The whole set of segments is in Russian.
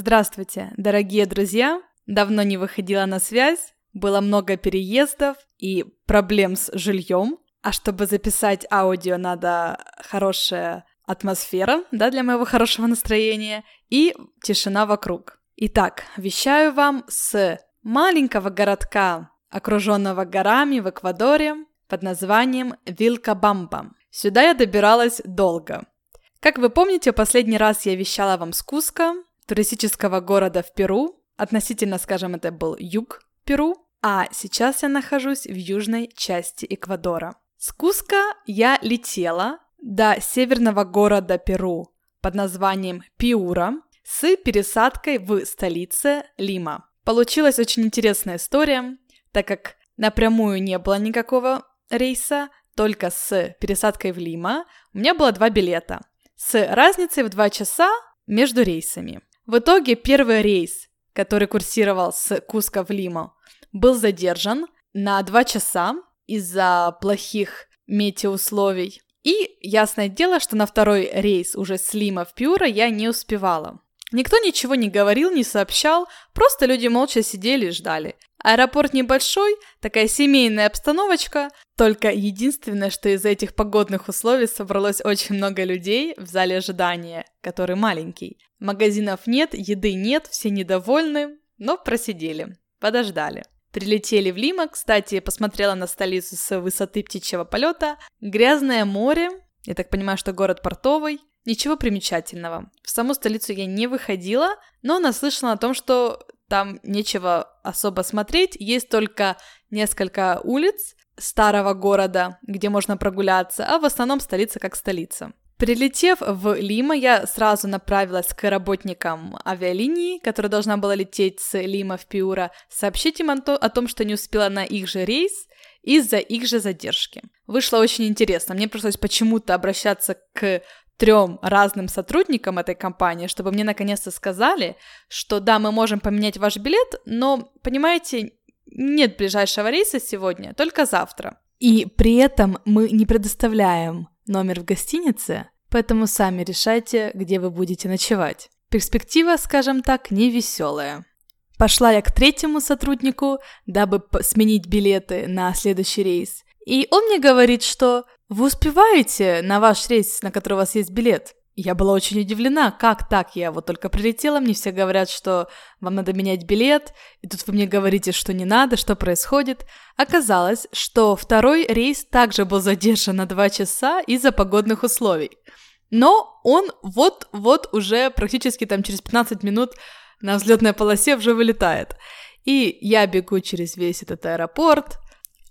Здравствуйте, дорогие друзья! Давно не выходила на связь, было много переездов и проблем с жильем. А чтобы записать аудио, надо хорошая атмосфера, да, для моего хорошего настроения и тишина вокруг. Итак, вещаю вам с маленького городка, окруженного горами в Эквадоре под названием Вилкабамба. Сюда я добиралась долго. Как вы помните, последний раз я вещала вам с Куска, туристического города в Перу. Относительно, скажем, это был юг Перу. А сейчас я нахожусь в южной части Эквадора. С Куска я летела до северного города Перу под названием Пиура с пересадкой в столице Лима. Получилась очень интересная история, так как напрямую не было никакого рейса, только с пересадкой в Лима. У меня было два билета с разницей в два часа между рейсами. В итоге первый рейс, который курсировал с Куска в Лиму, был задержан на два часа из-за плохих метеоусловий. И ясное дело, что на второй рейс уже с Лима в Пьюра я не успевала. Никто ничего не говорил, не сообщал, просто люди молча сидели и ждали. Аэропорт небольшой, такая семейная обстановочка, только единственное, что из-за этих погодных условий собралось очень много людей в зале ожидания, который маленький. Магазинов нет, еды нет, все недовольны, но просидели, подождали. Прилетели в Лима, кстати, посмотрела на столицу с высоты птичьего полета. Грязное море, я так понимаю, что город портовый, Ничего примечательного. В саму столицу я не выходила, но наслышана о том, что там нечего особо смотреть, есть только несколько улиц старого города, где можно прогуляться, а в основном столица как столица. Прилетев в Лима, я сразу направилась к работникам авиалинии, которая должна была лететь с Лима в Пиура, сообщить им о том, что не успела на их же рейс из-за их же задержки. Вышло очень интересно. Мне пришлось почему-то обращаться к трем разным сотрудникам этой компании, чтобы мне наконец-то сказали, что да, мы можем поменять ваш билет, но, понимаете, нет ближайшего рейса сегодня, только завтра. И при этом мы не предоставляем номер в гостинице, поэтому сами решайте, где вы будете ночевать. Перспектива, скажем так, не веселая. Пошла я к третьему сотруднику, дабы сменить билеты на следующий рейс. И он мне говорит, что вы успеваете на ваш рейс, на который у вас есть билет? Я была очень удивлена, как так? Я вот только прилетела, мне все говорят, что вам надо менять билет, и тут вы мне говорите, что не надо, что происходит. Оказалось, что второй рейс также был задержан на два часа из-за погодных условий. Но он вот-вот уже практически там через 15 минут на взлетной полосе уже вылетает. И я бегу через весь этот аэропорт,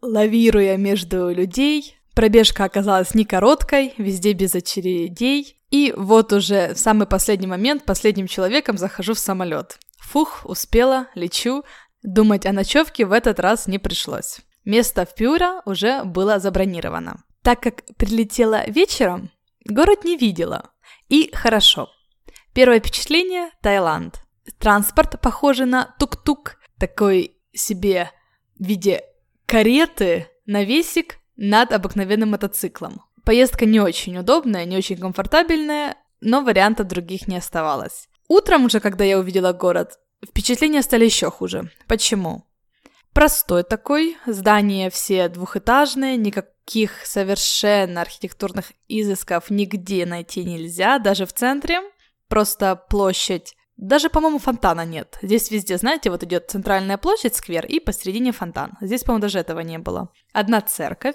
лавируя между людей, Пробежка оказалась не короткой, везде без очередей. И вот уже в самый последний момент последним человеком захожу в самолет. Фух, успела, лечу. Думать о ночевке в этот раз не пришлось. Место в Пюра уже было забронировано. Так как прилетела вечером, город не видела. И хорошо. Первое впечатление – Таиланд. Транспорт похожий на тук-тук, такой себе в виде кареты, навесик над обыкновенным мотоциклом. Поездка не очень удобная, не очень комфортабельная, но вариантов других не оставалось. Утром уже, когда я увидела город, впечатления стали еще хуже. Почему? Простой такой, здания все двухэтажные, никаких совершенно архитектурных изысков нигде найти нельзя, даже в центре. Просто площадь даже, по-моему, фонтана нет. Здесь везде, знаете, вот идет центральная площадь, сквер, и посередине фонтан. Здесь, по-моему, даже этого не было. Одна церковь.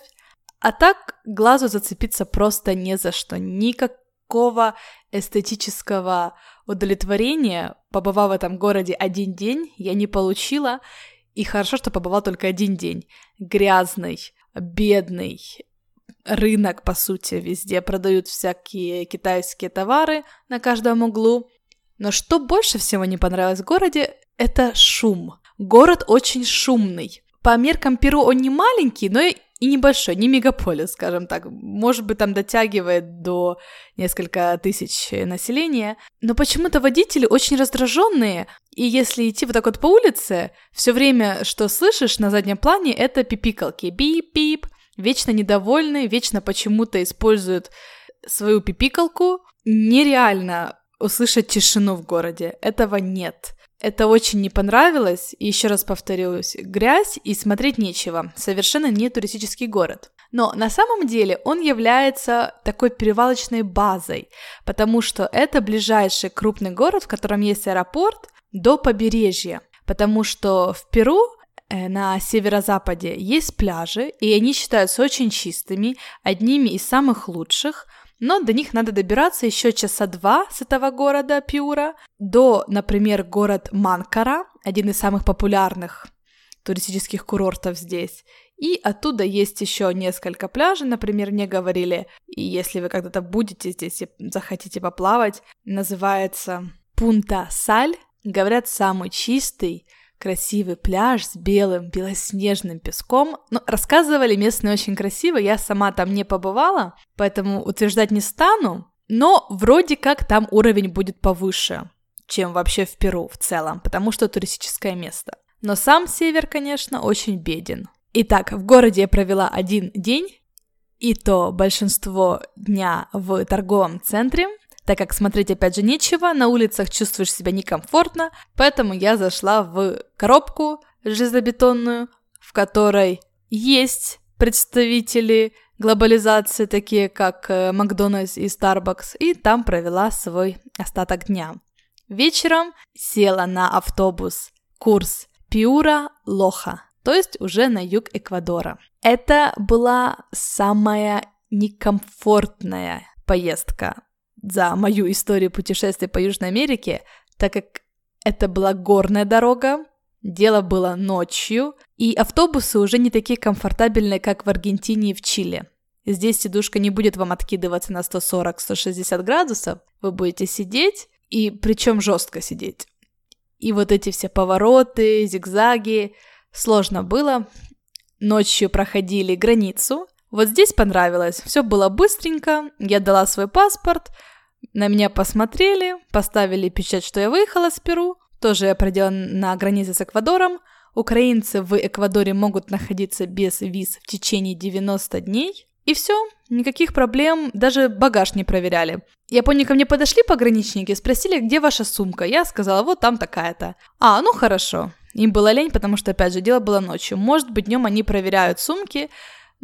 А так глазу зацепиться просто не за что. Никакого эстетического удовлетворения, побывав в этом городе один день, я не получила. И хорошо, что побывал только один день. Грязный, бедный, рынок, по сути, везде продают всякие китайские товары на каждом углу. Но что больше всего не понравилось в городе, это шум. Город очень шумный. По меркам Перу он не маленький, но и небольшой, не мегаполис, скажем так. Может быть, там дотягивает до несколько тысяч населения. Но почему-то водители очень раздраженные. И если идти вот так вот по улице, все время, что слышишь на заднем плане, это пипикалки. Бип-бип. Вечно недовольны, вечно почему-то используют свою пипикалку. Нереально услышать тишину в городе. Этого нет. Это очень не понравилось, и еще раз повторюсь, грязь и смотреть нечего, совершенно не туристический город. Но на самом деле он является такой перевалочной базой, потому что это ближайший крупный город, в котором есть аэропорт, до побережья. Потому что в Перу э, на северо-западе есть пляжи, и они считаются очень чистыми, одними из самых лучших – но до них надо добираться еще часа два с этого города Пиура до, например, город Манкара, один из самых популярных туристических курортов здесь. И оттуда есть еще несколько пляжей, например, мне говорили, и если вы когда-то будете здесь и захотите поплавать, называется Пунта Саль, говорят, самый чистый, красивый пляж с белым белоснежным песком. Ну, рассказывали местные очень красиво, я сама там не побывала, поэтому утверждать не стану, но вроде как там уровень будет повыше, чем вообще в Перу в целом, потому что туристическое место. Но сам север, конечно, очень беден. Итак, в городе я провела один день, и то большинство дня в торговом центре, так как смотреть опять же нечего, на улицах чувствуешь себя некомфортно, поэтому я зашла в коробку железобетонную, в которой есть представители глобализации, такие как э, Макдональдс и Starbucks, и там провела свой остаток дня. Вечером села на автобус курс Пиура-Лоха, то есть уже на юг Эквадора. Это была самая некомфортная поездка за мою историю путешествия по Южной Америке, так как это была горная дорога, дело было ночью, и автобусы уже не такие комфортабельные, как в Аргентине и в Чили. Здесь сидушка не будет вам откидываться на 140-160 градусов, вы будете сидеть, и причем жестко сидеть. И вот эти все повороты, зигзаги, сложно было. Ночью проходили границу. Вот здесь понравилось, все было быстренько, я дала свой паспорт, на меня посмотрели, поставили печать, что я выехала с Перу. Тоже я проделала на границе с Эквадором. Украинцы в Эквадоре могут находиться без виз в течение 90 дней. И все, никаких проблем, даже багаж не проверяли. Я ко мне подошли пограничники, спросили, где ваша сумка. Я сказала, вот там такая-то. А, ну хорошо. Им было лень, потому что, опять же, дело было ночью. Может быть, днем они проверяют сумки,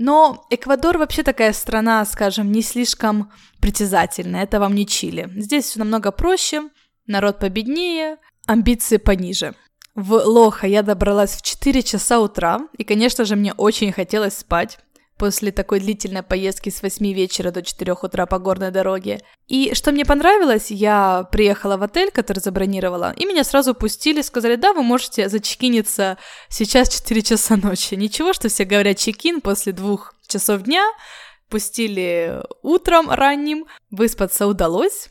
но Эквадор вообще такая страна, скажем, не слишком притязательная, это вам не Чили. Здесь все намного проще, народ победнее, амбиции пониже. В Лоха я добралась в 4 часа утра, и, конечно же, мне очень хотелось спать после такой длительной поездки с 8 вечера до 4 утра по горной дороге. И что мне понравилось, я приехала в отель, который забронировала, и меня сразу пустили, сказали, да, вы можете зачекиниться сейчас 4 часа ночи. Ничего, что все говорят чекин после двух часов дня, пустили утром ранним, выспаться удалось.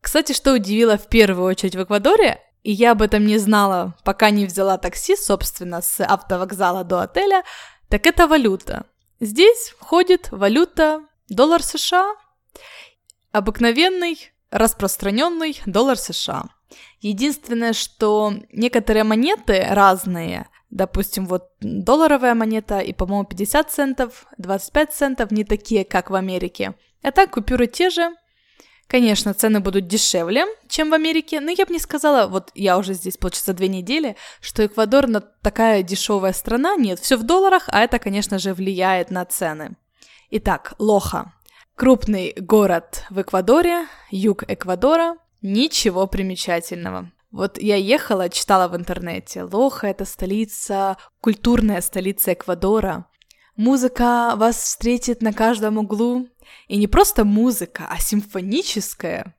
Кстати, что удивило в первую очередь в Эквадоре, и я об этом не знала, пока не взяла такси, собственно, с автовокзала до отеля, так это валюта. Здесь входит валюта доллар США, обыкновенный, распространенный доллар США. Единственное, что некоторые монеты разные, допустим, вот долларовая монета и, по-моему, 50 центов, 25 центов, не такие, как в Америке. А так купюры те же, Конечно, цены будут дешевле, чем в Америке, но я бы не сказала, вот я уже здесь, получается, две недели, что Эквадор на такая дешевая страна. Нет, все в долларах, а это, конечно же, влияет на цены. Итак, Лоха. Крупный город в Эквадоре, юг Эквадора. Ничего примечательного. Вот я ехала, читала в интернете. Лоха — это столица, культурная столица Эквадора. Музыка вас встретит на каждом углу. И не просто музыка, а симфоническая.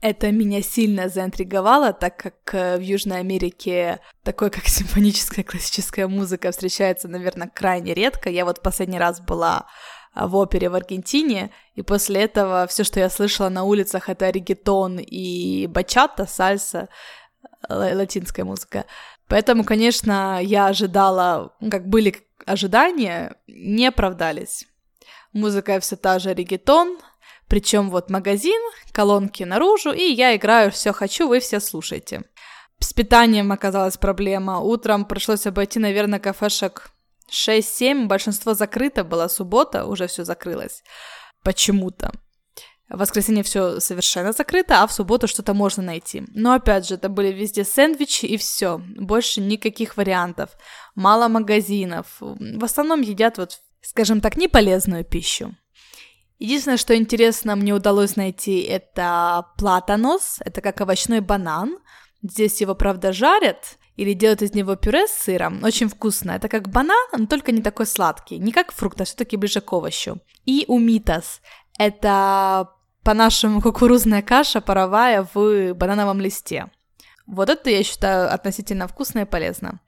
Это меня сильно заинтриговало, так как э, в Южной Америке такое, как симфоническая классическая музыка, встречается, наверное, крайне редко. Я вот последний раз была а, в опере в Аргентине, и после этого все, что я слышала на улицах, это регетон и бачата, сальса, э, латинская музыка. Поэтому, конечно, я ожидала, как были ожидания не оправдались. Музыка все та же регетон, причем вот магазин, колонки наружу, и я играю все хочу, вы все слушайте. С питанием оказалась проблема. Утром пришлось обойти, наверное, кафешек 6-7, большинство закрыто, была суббота, уже все закрылось. Почему-то. В воскресенье все совершенно закрыто, а в субботу что-то можно найти. Но опять же, это были везде сэндвичи и все. Больше никаких вариантов. Мало магазинов. В основном едят вот, скажем так, неполезную пищу. Единственное, что интересно мне удалось найти, это платанос. Это как овощной банан. Здесь его, правда, жарят, или делают из него пюре с сыром. Очень вкусно. Это как банан, но только не такой сладкий. Не как фрукт, а все-таки ближе к овощу. И умитас. Это по-нашему кукурузная каша паровая в банановом листе. Вот это я считаю относительно вкусно и полезно.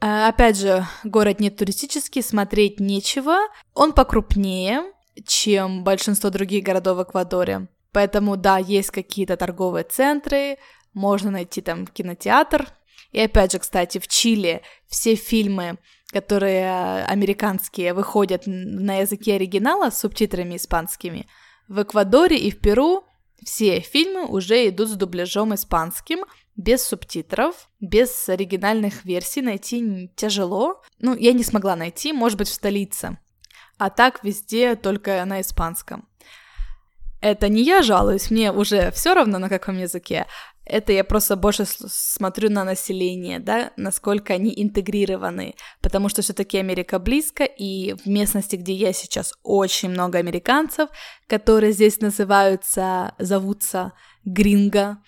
А, опять же, город не туристический, смотреть нечего. Он покрупнее, чем большинство других городов в Эквадоре. Поэтому, да, есть какие-то торговые центры, можно найти там кинотеатр. И опять же, кстати, в Чили все фильмы, которые американские, выходят на языке оригинала с субтитрами испанскими – в Эквадоре и в Перу все фильмы уже идут с дубляжом испанским, без субтитров, без оригинальных версий найти тяжело. Ну, я не смогла найти, может быть, в столице. А так везде только на испанском. Это не я жалуюсь, мне уже все равно на каком языке, это я просто больше смотрю на население, да, насколько они интегрированы, потому что все-таки Америка близко, и в местности, где я сейчас, очень много американцев, которые здесь называются, зовутся гринго,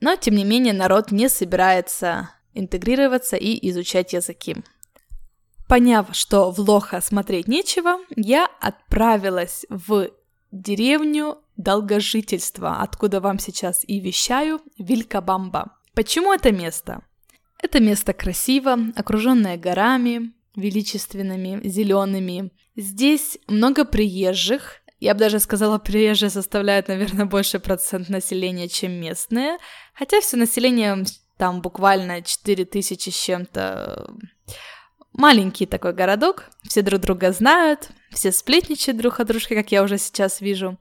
но тем не менее народ не собирается интегрироваться и изучать языки. Поняв, что в Лоха смотреть нечего, я отправилась в деревню долгожительства, откуда вам сейчас и вещаю, Вилькабамба. Почему это место? Это место красиво, окруженное горами, величественными, зелеными. Здесь много приезжих. Я бы даже сказала, приезжие составляют, наверное, больше процент населения, чем местные. Хотя все население там буквально 4 тысячи с чем-то Маленький такой городок, все друг друга знают, все сплетничают друг о дружке, как я уже сейчас вижу.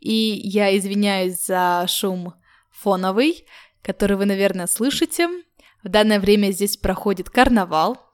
И я извиняюсь за шум фоновый, который вы, наверное, слышите. В данное время здесь проходит карнавал.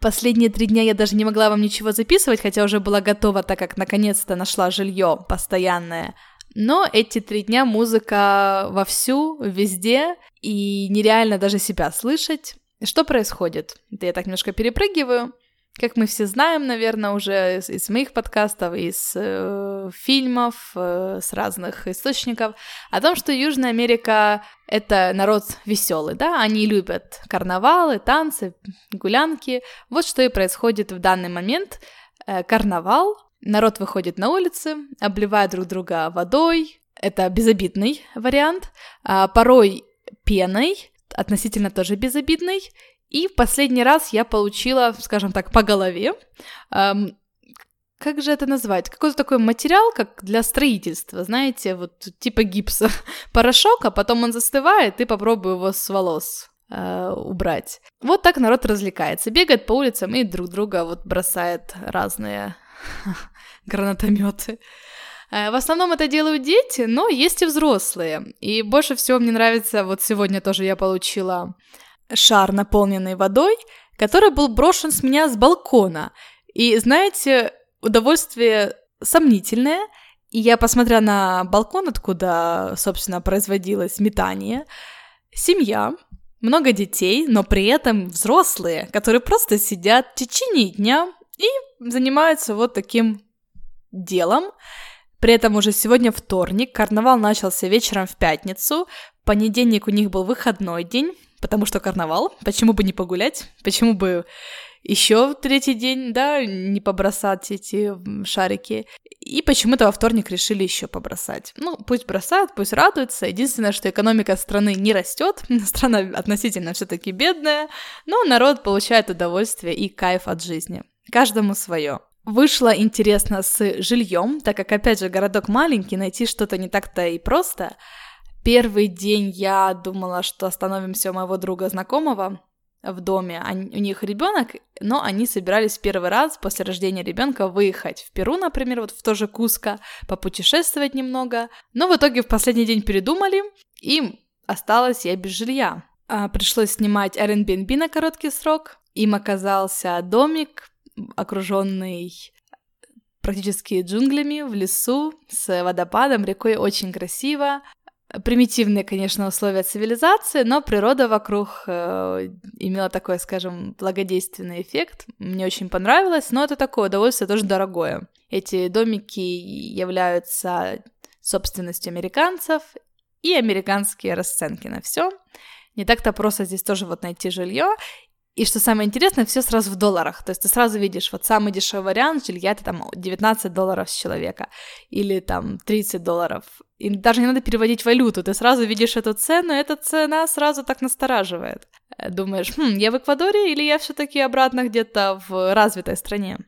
Последние три дня я даже не могла вам ничего записывать, хотя уже была готова, так как наконец-то нашла жилье постоянное. Но эти три дня музыка вовсю, везде, и нереально даже себя слышать. Что происходит? Это я так немножко перепрыгиваю. Как мы все знаем, наверное, уже из, из моих подкастов, из э, фильмов, э, с разных источников, о том, что Южная Америка — это народ веселый, да, они любят карнавалы, танцы, гулянки. Вот что и происходит в данный момент. Э, карнавал, народ выходит на улицы, обливает друг друга водой, это безобидный вариант, а порой пеной, относительно тоже безобидный. И в последний раз я получила, скажем так, по голове. Эм, как же это назвать? Какой-то такой материал, как для строительства, знаете, вот типа гипса. Порошок, а потом он застывает, и попробую его с волос э, убрать. Вот так народ развлекается. Бегает по улицам и друг друга вот бросает разные гранатометы. Э, в основном это делают дети, но есть и взрослые. И больше всего мне нравится, вот сегодня тоже я получила шар, наполненный водой, который был брошен с меня с балкона. И знаете, удовольствие сомнительное. И я посмотрела на балкон, откуда, собственно, производилось метание. Семья, много детей, но при этом взрослые, которые просто сидят в течение дня и занимаются вот таким делом. При этом уже сегодня вторник, карнавал начался вечером в пятницу, понедельник у них был выходной день, потому что карнавал, почему бы не погулять, почему бы еще в третий день, да, не побросать эти шарики. И почему-то во вторник решили еще побросать. Ну, пусть бросают, пусть радуются. Единственное, что экономика страны не растет, страна относительно все-таки бедная, но народ получает удовольствие и кайф от жизни. Каждому свое. Вышло интересно с жильем, так как, опять же, городок маленький, найти что-то не так-то и просто. Первый день я думала, что остановимся у моего друга знакомого в доме. Они, у них ребенок, но они собирались первый раз после рождения ребенка выехать в Перу, например, вот в то же Куско, попутешествовать немного. Но в итоге в последний день передумали, и осталась я без жилья. А, пришлось снимать Airbnb на короткий срок. Им оказался домик окруженный практически джунглями, в лесу, с водопадом, рекой, очень красиво. Примитивные, конечно, условия цивилизации, но природа вокруг э, имела такой, скажем, благодейственный эффект. Мне очень понравилось, но это такое удовольствие тоже дорогое. Эти домики являются собственностью американцев, и американские расценки на все. Не так-то просто здесь тоже вот найти жилье. И что самое интересное, все сразу в долларах. То есть ты сразу видишь, вот самый дешевый вариант жилья это там 19 долларов с человека или там 30 долларов. И даже не надо переводить валюту, ты сразу видишь эту цену, и эта цена сразу так настораживает. Думаешь, хм, я в Эквадоре или я все-таки обратно где-то в развитой стране?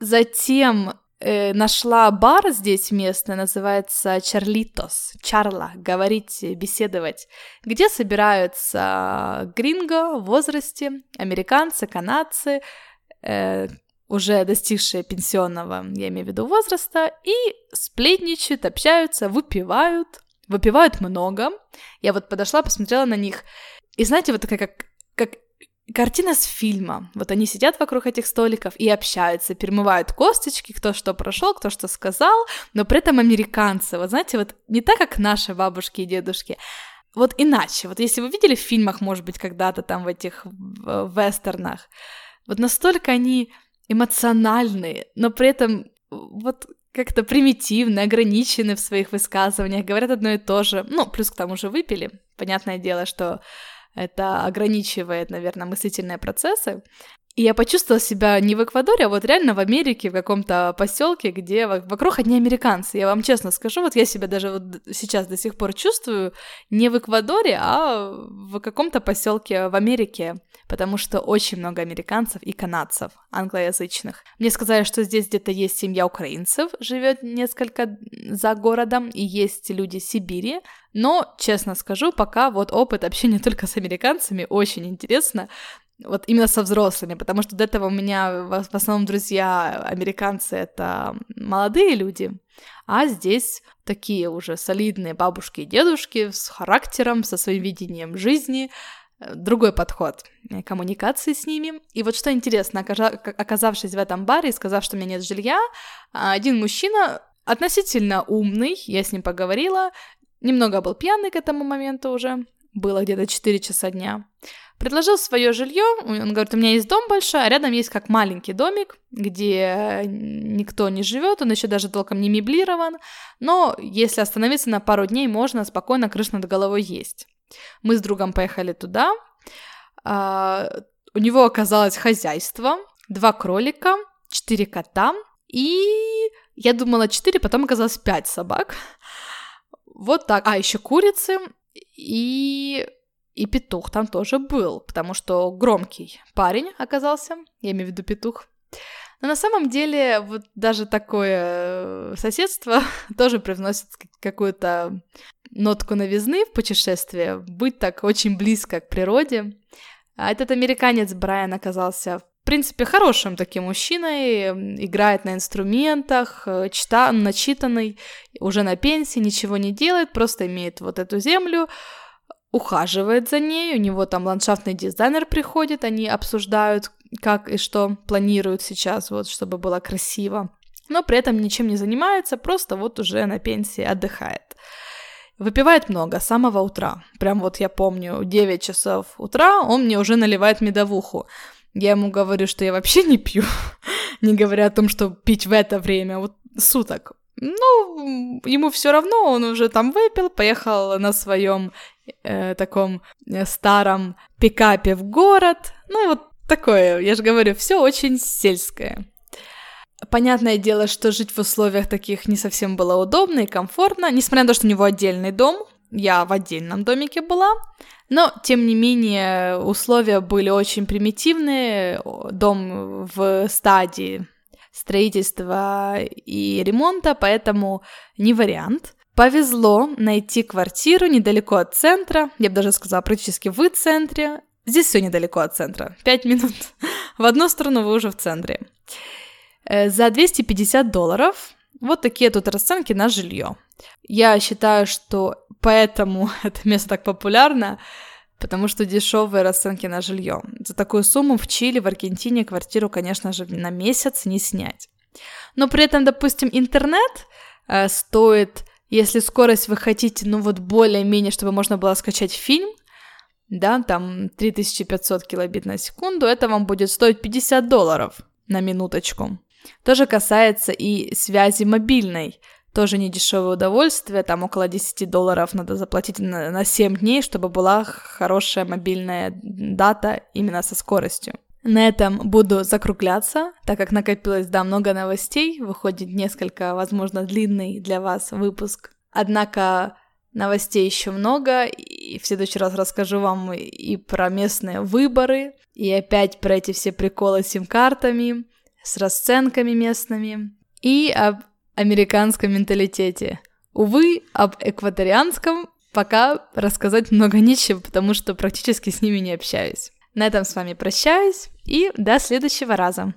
Затем э, нашла бар здесь местный, называется Чарлитос, Чарла, говорить, беседовать, где собираются гринго в возрасте, американцы, канадцы, э, уже достигшие пенсионного, я имею в виду, возраста, и сплетничают, общаются, выпивают, выпивают много. Я вот подошла, посмотрела на них, и знаете, вот такая как картина с фильма. Вот они сидят вокруг этих столиков и общаются, перемывают косточки, кто что прошел, кто что сказал, но при этом американцы. Вот знаете, вот не так, как наши бабушки и дедушки, вот иначе. Вот если вы видели в фильмах, может быть, когда-то там в этих вестернах, вот настолько они эмоциональные, но при этом вот как-то примитивны, ограничены в своих высказываниях, говорят одно и то же. Ну, плюс к тому же выпили. Понятное дело, что это ограничивает, наверное, мыслительные процессы. И я почувствовала себя не в Эквадоре, а вот реально в Америке, в каком-то поселке, где вокруг одни американцы. Я вам честно скажу, вот я себя даже вот сейчас до сих пор чувствую не в Эквадоре, а в каком-то поселке в Америке, потому что очень много американцев и канадцев англоязычных. Мне сказали, что здесь где-то есть семья украинцев, живет несколько за городом, и есть люди Сибири, но, честно скажу, пока вот опыт общения только с американцами очень интересно, вот именно со взрослыми, потому что до этого у меня в основном друзья американцы это молодые люди, а здесь такие уже солидные бабушки и дедушки с характером, со своим видением жизни, э, другой подход коммуникации с ними. И вот что интересно, оказавшись в этом баре и сказав, что у меня нет жилья, один мужчина относительно умный, я с ним поговорила, немного был пьяный к этому моменту уже, было где-то 4 часа дня, Предложил свое жилье, он говорит, у меня есть дом большой, а рядом есть как маленький домик, где никто не живет, он еще даже толком не меблирован, но если остановиться на пару дней, можно спокойно крыш над головой есть. Мы с другом поехали туда, а, у него оказалось хозяйство, два кролика, четыре кота, и я думала четыре, потом оказалось пять собак. Вот так. А, еще курицы и и петух там тоже был, потому что громкий парень оказался, я имею в виду петух. Но на самом деле вот даже такое э, соседство тоже привносит какую-то нотку новизны в путешествие, быть так очень близко к природе. А этот американец Брайан оказался в принципе, хорошим таким мужчиной, играет на инструментах, э, чита, начитанный, уже на пенсии, ничего не делает, просто имеет вот эту землю, ухаживает за ней, у него там ландшафтный дизайнер приходит, они обсуждают, как и что планируют сейчас, вот, чтобы было красиво. Но при этом ничем не занимается, просто вот уже на пенсии отдыхает. Выпивает много, с самого утра. Прям вот я помню, 9 часов утра он мне уже наливает медовуху. Я ему говорю, что я вообще не пью, не говоря о том, что пить в это время, вот суток. Ну, ему все равно, он уже там выпил, поехал на своем э, таком э, старом пикапе в город. Ну, вот такое, я же говорю, все очень сельское. Понятное дело, что жить в условиях таких не совсем было удобно и комфортно, несмотря на то, что у него отдельный дом, я в отдельном домике была, но, тем не менее, условия были очень примитивные, дом в стадии строительства и ремонта, поэтому не вариант. Повезло найти квартиру недалеко от центра, я бы даже сказала, практически в центре. Здесь все недалеко от центра. Пять минут в одну сторону вы уже в центре. Э, за 250 долларов вот такие тут расценки на жилье. Я считаю, что поэтому это место так популярно, потому что дешевые расценки на жилье. За такую сумму в Чили, в Аргентине квартиру, конечно же, на месяц не снять. но при этом, допустим, интернет э, стоит, если скорость вы хотите, ну вот более-менее, чтобы можно было скачать фильм, да, там 3500 килобит на секунду, это вам будет стоить 50 долларов на минуточку. То же касается и связи мобильной. Тоже не дешевое удовольствие, там около 10 долларов надо заплатить на, на 7 дней, чтобы была хорошая мобильная дата именно со скоростью. На этом буду закругляться, так как накопилось, да, много новостей, выходит несколько, возможно, длинный для вас выпуск. Однако новостей еще много, и в следующий раз расскажу вам и про местные выборы, и опять про эти все приколы с сим-картами, с расценками местными, и об американском менталитете. Увы, об экваторианском пока рассказать много нечего, потому что практически с ними не общаюсь. На этом с вами прощаюсь и до следующего раза.